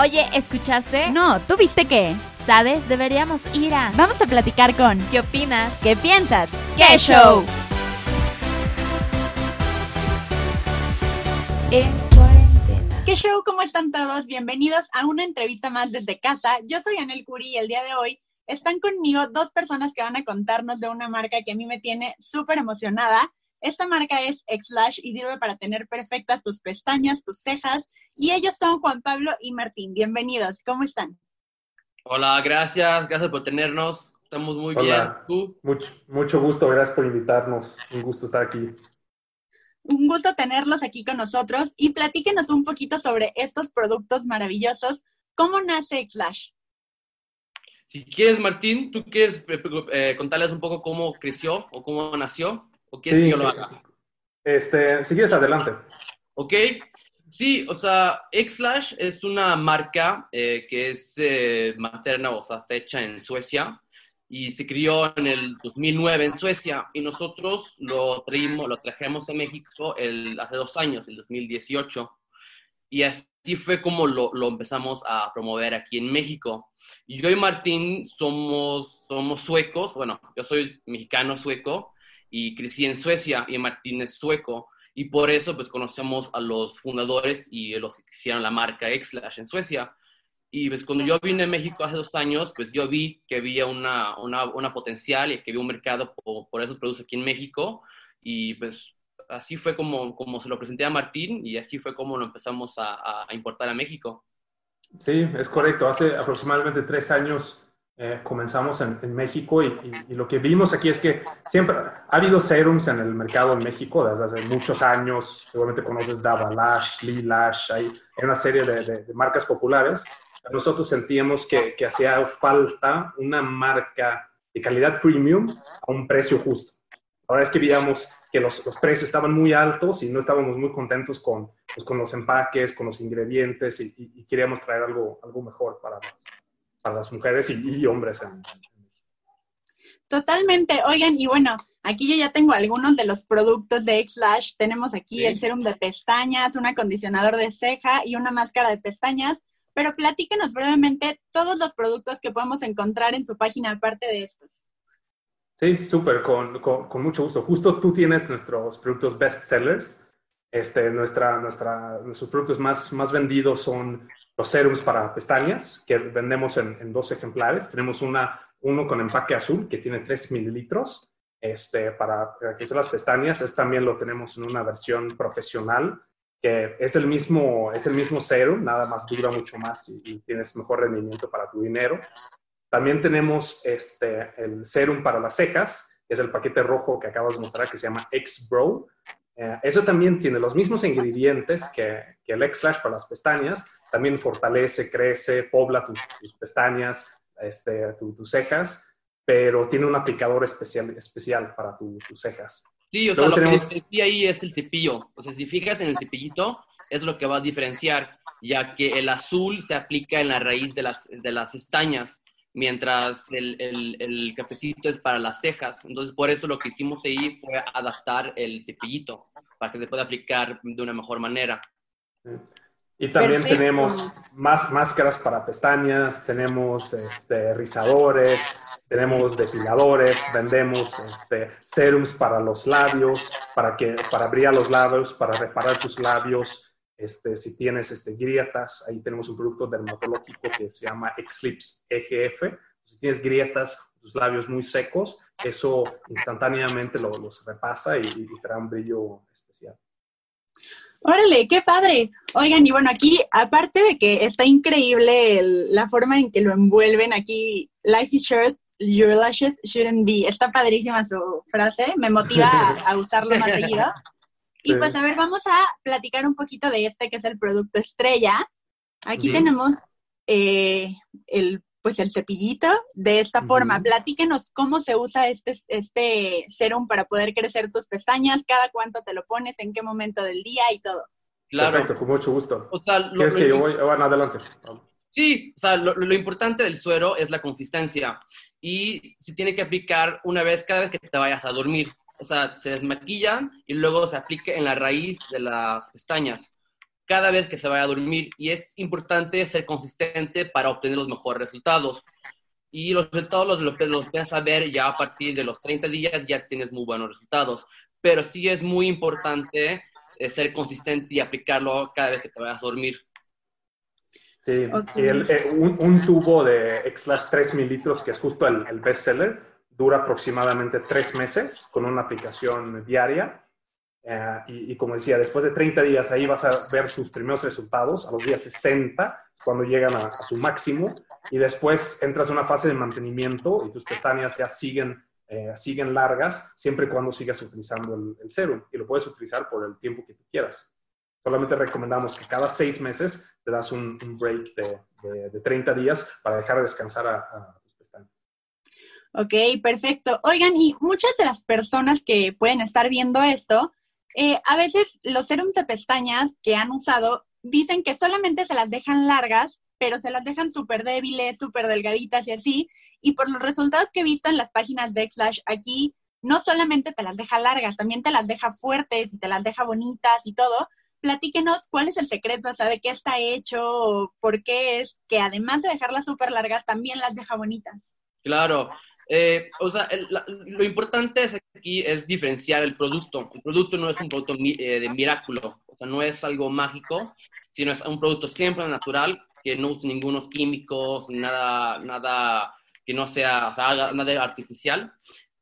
Oye, ¿escuchaste? No, ¿tú viste qué? ¿Sabes? Deberíamos ir a... Vamos a platicar con... ¿Qué opinas? ¿Qué piensas? ¡Qué show! En cuarentena. ¿Qué show? ¿Cómo están todos? Bienvenidos a una entrevista más desde casa. Yo soy Anel Curi y el día de hoy están conmigo dos personas que van a contarnos de una marca que a mí me tiene súper emocionada. Esta marca es Xlash y sirve para tener perfectas tus pestañas, tus cejas. Y ellos son Juan Pablo y Martín. Bienvenidos. ¿Cómo están? Hola, gracias, gracias por tenernos. Estamos muy bien. Hola. ¿Tú? Mucho, mucho gusto, gracias por invitarnos. Un gusto estar aquí. Un gusto tenerlos aquí con nosotros y platíquenos un poquito sobre estos productos maravillosos. ¿Cómo nace Xlash? Si quieres, Martín, ¿tú quieres eh, eh, contarles un poco cómo creció o cómo nació? ¿O quieres Sí, que yo lo haga? Este, si quieres, adelante. ¿Ok? Sí, o sea, Xlash es una marca eh, que es eh, materna, o sea, está hecha en Suecia y se crió en el 2009 en Suecia y nosotros lo, traímos, lo trajimos a México el, hace dos años, el 2018. Y así fue como lo, lo empezamos a promover aquí en México. Yo y Martín somos, somos suecos, bueno, yo soy mexicano sueco y crecí en Suecia y Martín es sueco. Y por eso, pues, conocemos a los fundadores y los que hicieron la marca Xlash en Suecia. Y pues cuando yo vine a México hace dos años, pues yo vi que había una, una, una potencial y que había un mercado por, por, esos productos aquí en México. Y pues así fue como, como se lo presenté a Martín y así fue como lo empezamos a, a importar a México. Sí, es correcto. Hace aproximadamente tres años eh, comenzamos en, en México y, y, y, lo que vimos aquí es que siempre ha habido serums en el mercado en México desde hace muchos años. Seguramente conoces Dava Lash, Lee Lash, hay, una serie de, de, de, marcas populares. Nosotros sentíamos que, que hacía falta una marca de calidad premium a un precio justo. Ahora es que veíamos que los, los, precios estaban muy altos y no estábamos muy contentos con, pues, con los empaques, con los ingredientes y, y, queríamos traer algo, algo mejor para las, para las mujeres y, y hombres. En, Totalmente. Oigan, y bueno, aquí yo ya tengo algunos de los productos de Xlash. Tenemos aquí sí. el serum de pestañas, un acondicionador de ceja y una máscara de pestañas. Pero platíquenos brevemente todos los productos que podemos encontrar en su página aparte de estos. Sí, súper, con, con, con, mucho gusto. Justo tú tienes nuestros productos best sellers. Este, nuestra, nuestra, nuestros productos más, más vendidos son los serums para pestañas, que vendemos en, dos ejemplares. Tenemos una, uno con empaque azul, que tiene 3 mililitros este, para, para las pestañas. Es también lo tenemos en una versión profesional, que es el mismo, es el mismo serum, nada más dura mucho más y, y tienes mejor rendimiento para tu dinero. También tenemos este, el serum para las cejas, que es el paquete rojo que acabas de mostrar, que se llama X-Bro. Eh, eso también tiene los mismos ingredientes que, que el X-Lash para las pestañas. También fortalece, crece, pobla tus, tus pestañas, este, tu, tus cejas, pero tiene un aplicador especial, especial para tu, tus cejas. Sí, o sea, Luego lo tenemos... que ahí es el cepillo. O sea, si fijas en el cepillito, es lo que va a diferenciar, ya que el azul se aplica en la raíz de las, de las pestañas mientras el, el, el, cafecito es para las cejas. Entonces, por eso lo que hicimos ahí fue adaptar el cepillito para que se pueda aplicar de una mejor manera. Y también Perfecto. tenemos más máscaras para pestañas, tenemos este, rizadores, tenemos depiladores, vendemos este, serums para los labios, para, que, para brillar los labios, para reparar tus labios. Este, si tienes este, grietas, ahí tenemos un producto dermatológico que se llama Exlips EGF. Si tienes grietas, tus labios muy secos, eso instantáneamente lo, los repasa y, y te da un brillo especial. Órale, qué padre. Oigan, y bueno, aquí, aparte de que está increíble el, la forma en que lo envuelven aquí, Life is short, your lashes shouldn't be. Está padrísima su frase, me motiva a, a usarlo más seguido. Y pues a ver, vamos a platicar un poquito de este que es el producto estrella. Aquí sí. tenemos eh, el pues el cepillito de esta -huh. forma. Platíquenos cómo se usa este, este serum para poder crecer tus pestañas, cada cuánto te lo pones, en qué momento del día y todo. Claro. Perfecto, con mucho gusto. O sea, lo, ¿Quieres lo, que yo voy? Bueno, adelante. Sí, o sea, lo, lo, importante del suero es la consistencia y se tiene que aplicar una vez cada vez que te vayas a dormir. O sea, se desmaquillan y luego se aplica en la raíz de las pestañas cada vez que se vaya a dormir y es importante ser consistente para obtener los mejores resultados. Y los resultados los, los vas a ver ya a partir de los 30 días, ya tienes muy buenos resultados. Pero sí es muy importante eh, ser consistente y aplicarlo cada vez que te vayas a dormir. Sí, eh, un, tubo de X-Lash 3 mililitros, que es justo el, el bestseller, dura aproximadamente tres meses con una aplicación diaria. Eh, y, como decía, después de 30 días ahí vas a ver tus primeros resultados, a los días 60, cuando llegan a, su máximo, y después entras en una fase de mantenimiento y tus pestañas ya siguen, eh, siguen largas, siempre y cuando sigas utilizando el, el serum, y lo puedes utilizar por el tiempo que quieras. Solamente recomendamos que cada seis meses te das un, break de, de, 30 días para dejar de descansar a, pestañas. Ok, perfecto. Oigan, y muchas de las personas que pueden estar viendo esto, eh, a veces los serums de pestañas que han usado dicen que solamente se las dejan largas, pero se las dejan súper débiles, súper delgaditas y así. Y por los resultados que he visto en las páginas de Xlash aquí, no solamente te las deja largas, también te las deja fuertes y te las deja bonitas y todo platíquenos cuál es el secreto, o sea, de qué está hecho, por qué es que además de dejarlas súper largas, también las deja bonitas. Claro. Eh, o sea, lo importante es aquí es diferenciar el producto. El producto no es un producto eh, de milagro, o sea, no es algo mágico, sino es un producto siempre natural, que no usa ningunos químicos, nada, nada que no sea, o sea, nada artificial.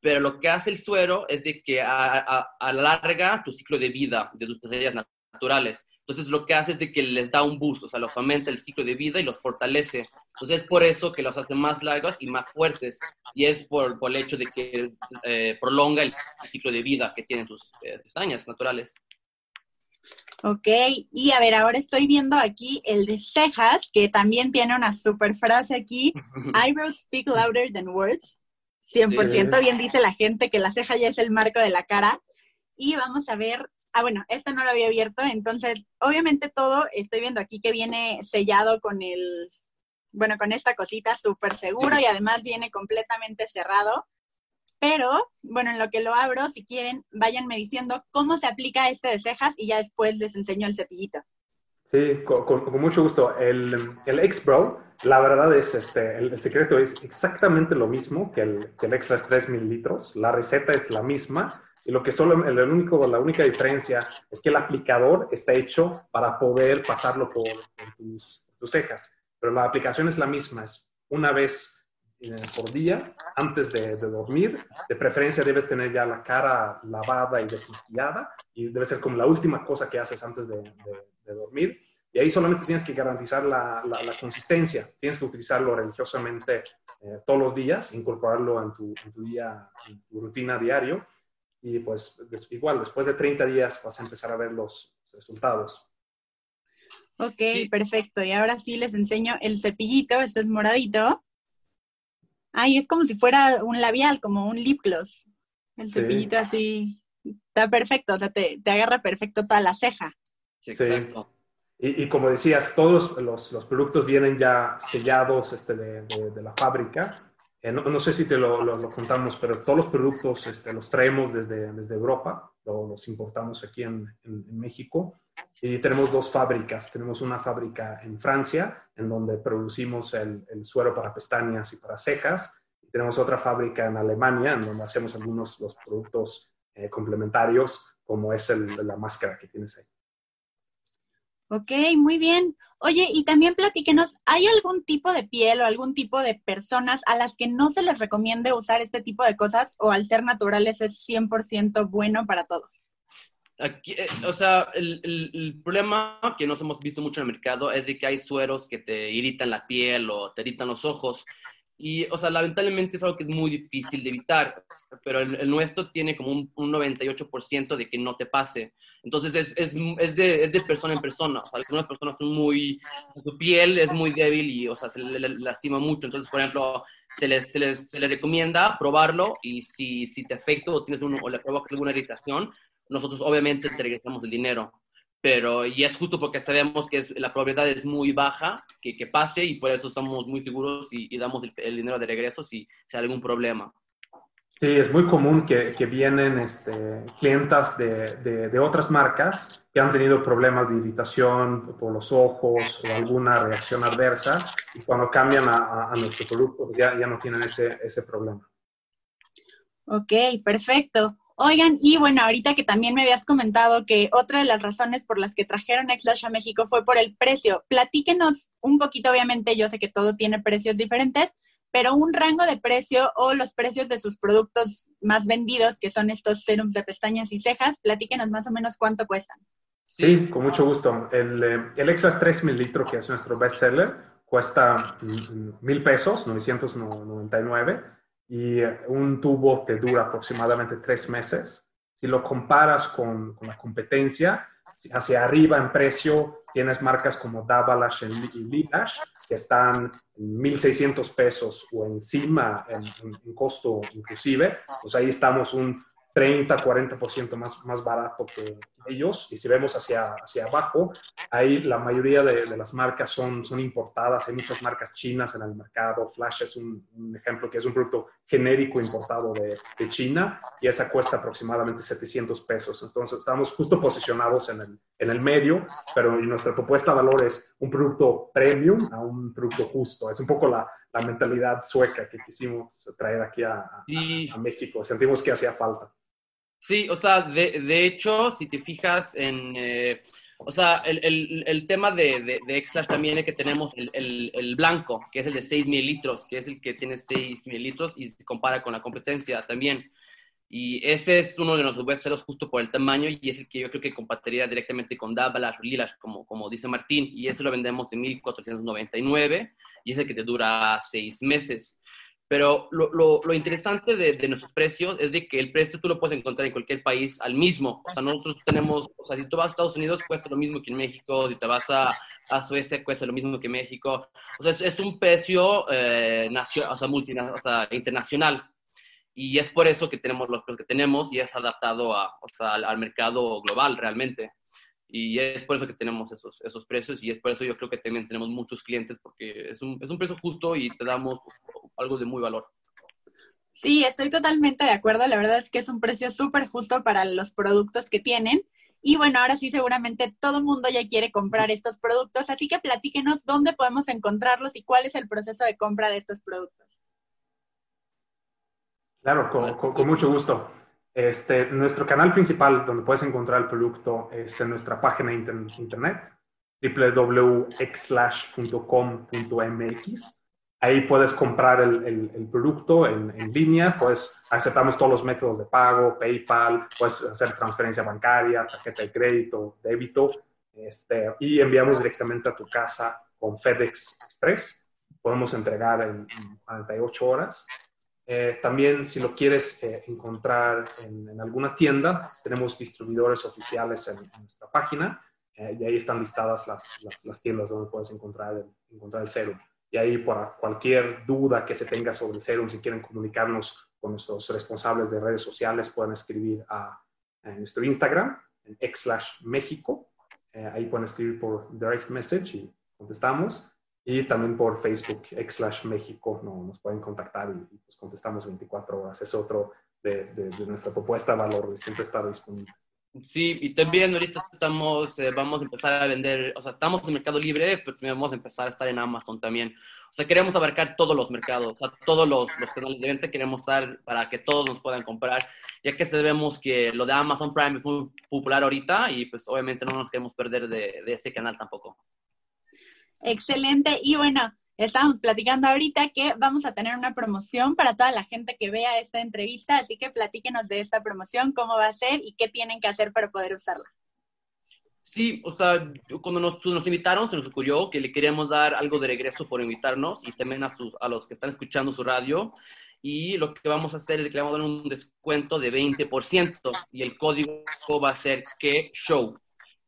Pero lo que hace el suero es de que alarga tu ciclo de vida de tus pesadillas naturales. Entonces lo que hace es de que les da un boost, o sea, los aumenta el ciclo de vida y los fortalece. Entonces es por eso que los hace más largos y más fuertes. Y es por, por el hecho de que eh, prolonga el ciclo de vida que tienen tus eh, pestañas naturales. Ok, y a ver, ahora estoy viendo aquí el de cejas, que también tiene una super frase aquí. Eyebrows speak louder than words. 100% bien dice la gente que la ceja ya es el marco de la cara. Y vamos a ver Ah, bueno, este no lo había abierto, entonces, obviamente todo, estoy viendo aquí que viene sellado con el, bueno, con esta cosita súper seguro y además viene completamente cerrado. Pero, bueno, en lo que lo abro, si quieren, váyanme diciendo cómo se aplica este de cejas y ya después les enseño el cepillito. Sí, con, mucho gusto. El, el X-Brow, la verdad es, este, el, secreto es exactamente lo mismo que el, que el Extra 3 mililitros. La receta es la misma y lo que solo, el único, la única diferencia es que el aplicador está hecho para poder pasarlo por, tus, cejas. Pero la aplicación es la misma, es una vez eh, por día antes de, dormir. De preferencia debes tener ya la cara lavada y desmaquillada y debe ser como la última cosa que haces antes de, dormir. Y ahí solamente tienes que garantizar la, la, consistencia. Tienes que utilizarlo religiosamente eh, todos los días, incorporarlo en tu, en tu día, en tu rutina diario y pues igual, después de 30 días vas a empezar a ver los resultados. Ok, perfecto. Y ahora sí les enseño el cepillito, este es moradito. Ay, es como si fuera un labial, como un lip gloss. El cepillito así está perfecto, o sea, te, agarra perfecto toda la ceja. Sí, exacto. Y, como decías, todos los, los, productos vienen ya sellados este, de, de la fábrica eh, no, sé si te lo, lo, contamos, pero todos los productos este, los traemos desde, desde Europa, los importamos aquí en, en, México. Y tenemos dos fábricas. Tenemos una fábrica en Francia, en donde producimos el, el suero para pestañas y para cejas. Y tenemos otra fábrica en Alemania, en donde hacemos algunos los productos eh, complementarios, como es el, la máscara que tienes ahí. Ok, muy bien. Oye, y también platíquenos, ¿hay algún tipo de piel o algún tipo de personas a las que no se les recomiende usar este tipo de cosas o al ser naturales es 100% bueno para todos? Aquí, eh, o sea, el, el, problema que nos hemos visto mucho en el mercado es de que hay sueros que te irritan la piel o te irritan los ojos. Y, o sea, lamentablemente es algo que es muy difícil de evitar, pero el, nuestro tiene como un, un 98% de que no te pase. Entonces es, es, es, de, es, de, persona en persona. O sea, algunas personas son muy, su piel es muy débil y, o sea, se le, lastima mucho. Entonces, por ejemplo, se les, se les, se les recomienda probarlo y si, si te afecta o, tienes o le provoca alguna irritación, nosotros obviamente te regresamos el dinero pero y es justo porque sabemos que es, la probabilidad es muy baja que, que, pase y por eso estamos muy seguros y, damos el, dinero de regreso si, si hay algún problema. Sí, es muy común que, que vienen este, clientas de, de, de, otras marcas que han tenido problemas de irritación por los ojos o alguna reacción adversa y cuando cambian a, a nuestro producto ya, ya no tienen ese, ese problema. Ok, perfecto. Oigan, y bueno, ahorita que también me habías comentado que otra de las razones por las que trajeron Xlash a México fue por el precio. Platíquenos un poquito, obviamente, yo sé que todo tiene precios diferentes, pero un rango de precio o los precios de sus productos más vendidos, que son estos serums de pestañas y cejas, platíquenos más o menos cuánto cuestan. Sí, con mucho gusto. El, eh, el 3 mililitros, que es nuestro best seller, cuesta mil pesos, 999, y eh, un tubo te dura aproximadamente tres meses. Si lo comparas con, la competencia, hacia arriba en precio tienes marcas como Davalash y Lilash que están en 1.600 pesos o encima en, en, en, costo inclusive, pues ahí estamos un 30, 40% más, más barato que ellos. Y si vemos hacia, hacia abajo, ahí la mayoría de, de, las marcas son, son importadas. Hay muchas marcas chinas en el mercado. Flash es un, un ejemplo que es un producto genérico importado de, de, China y esa cuesta aproximadamente 700 pesos. Entonces estamos justo posicionados en el, en el medio, pero nuestra propuesta de valor es un producto premium a un producto justo. Es un poco la, la mentalidad sueca que quisimos traer aquí a, a, a México. Sentimos que hacía falta. Sí, o sea, de, de hecho, si te fijas en, eh, o sea, el, el, el tema de, de, de también es que tenemos el, el, blanco, que es el de 6 mililitros, que es el que tiene 6 mililitros y se compara con la competencia también. Y ese es uno de los bestsellers justo por el tamaño y es el que yo creo que compatiría directamente con Dabalash o Lilash, como, como dice Martín, y ese lo vendemos en 1499 y es el que te dura 6 meses. Pero lo, interesante de, nuestros precios es de que el precio tú lo puedes encontrar en cualquier país al mismo. O sea, nosotros tenemos, o sea, si tú vas a Estados Unidos cuesta lo mismo que en México, si te vas a, a Suecia cuesta lo mismo que en México. O sea, es, un precio eh, o sea, multinacional, internacional. Y es por eso que tenemos los precios que tenemos y es adaptado a, o sea, al mercado global realmente. Y es por eso que tenemos esos, esos precios y es por eso yo creo que también tenemos muchos clientes porque es un, es un precio justo y te damos algo de muy valor. Sí, estoy totalmente de acuerdo. La verdad es que es un precio súper justo para los productos que tienen. Y bueno, ahora sí, seguramente todo el mundo ya quiere comprar estos productos, así que platíquenos dónde podemos encontrarlos y cuál es el proceso de compra de estos productos. Claro, con, con, con mucho gusto. Este, nuestro canal principal donde puedes encontrar el producto es en nuestra página inter internet www.xlash.com.mx. Ahí puedes comprar el, producto en, línea, pues aceptamos todos los métodos de pago, PayPal, puedes hacer transferencia bancaria, tarjeta de crédito, débito, este, y enviamos directamente a tu casa con FedEx Express. Podemos entregar en, en 48 horas eh, también, si lo quieres eh, encontrar en, en, alguna tienda, tenemos distribuidores oficiales en, en nuestra página eh, y ahí están listadas las, las, las, tiendas donde puedes encontrar el, encontrar el serum. Y ahí, por cualquier duda que se tenga sobre el serum, si quieren comunicarnos con nuestros responsables de redes sociales, pueden escribir a, a nuestro Instagram, en xslash México. ahí pueden escribir por direct message y contestamos y también por Facebook, slash México, no, nos pueden contactar y, y, pues contestamos 24 horas. Es otro de, de, de nuestra propuesta valor, siempre estar disponible. Sí, y también ahorita estamos, eh, vamos a empezar a vender, o sea, estamos en Mercado Libre, pero vamos a empezar a estar en Amazon también. O sea, queremos abarcar todos los mercados, o sea, todos los, los canales de venta queremos estar para que todos nos puedan comprar, ya que sabemos que lo de Amazon Prime es muy popular ahorita y pues obviamente no nos queremos perder de, de ese canal tampoco. Excelente. Y bueno, estamos platicando ahorita que vamos a tener una promoción para toda la gente que vea esta entrevista, así que platíquenos de esta promoción, cómo va a ser y qué tienen que hacer para poder usarla. Sí, o sea, cuando nos, nos invitaron se nos ocurrió que le queríamos dar algo de regreso por invitarnos y también a, sus, a los que están escuchando su radio. Y lo que vamos a hacer es que le vamos a dar un descuento de 20% y el código va a ser que show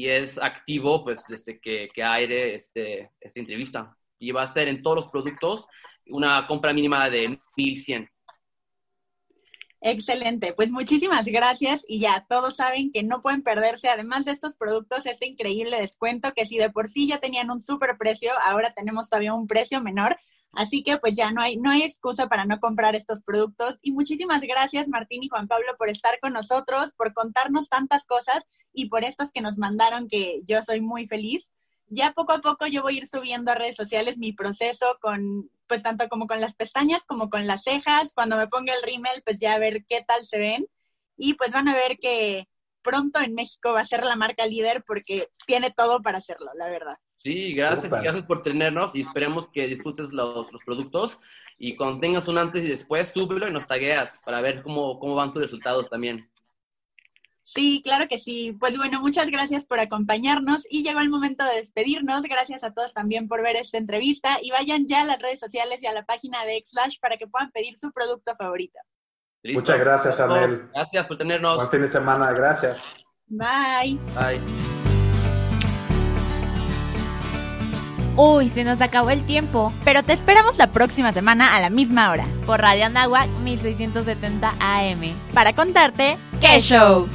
y es activo pues desde que, que aire este, esta entrevista. Y va a ser en todos los productos una compra mínima de 1100. Excelente, pues muchísimas gracias y ya todos saben que no pueden perderse, además de estos productos, este increíble descuento que si de por sí ya tenían un super precio, ahora tenemos todavía un precio menor. Así que pues ya no hay, no hay excusa para no comprar estos productos. Y muchísimas gracias Martín y Juan Pablo por estar con nosotros, por contarnos tantas cosas y por estos que nos mandaron que yo soy muy feliz. Ya poco a poco yo voy a ir subiendo a redes sociales mi proceso con, pues tanto como con las pestañas como con las cejas. Cuando me ponga el rímel, pues ya a ver qué tal se ven. Y pues van a ver que pronto en México va a ser la marca líder porque tiene todo para hacerlo, la verdad. Sí, gracias, gracias por tenernos y esperemos que disfrutes los, los productos y cuando tengas un antes y después, súbelo y nos tagueas para ver cómo, cómo van tus resultados también. Sí, claro que sí. Pues bueno, muchas gracias por acompañarnos y llegó el momento de despedirnos. Gracias a todos también por ver esta entrevista y vayan ya a las redes sociales y a la página de Xlash para que puedan pedir su producto favorito. ¿Listo? Muchas gracias, Anel. Gracias por tenernos. Buen fin de semana, gracias. Bye. Bye. Uy, se nos acabó el tiempo. Pero te esperamos la próxima semana a la misma hora Por Radio Anáhuac 1670 AM. para contarte ¡Qué show!